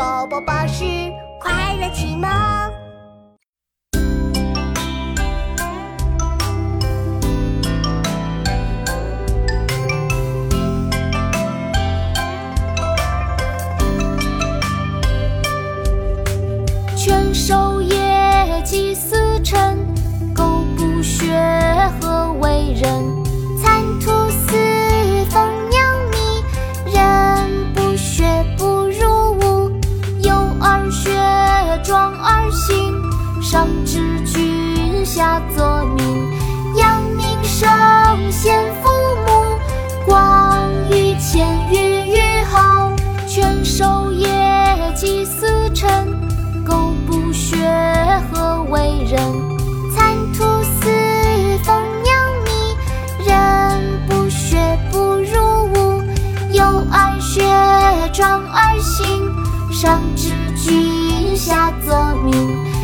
宝宝巴士快乐启蒙。全手心，上知君，下则民。扬名声，先父母，光于前，裕于后。犬守业，祭司臣，狗不学，何为人？蚕吐丝，蜂酿蜜，人不学，不如无。幼儿学，壮而行，上知君，下则明。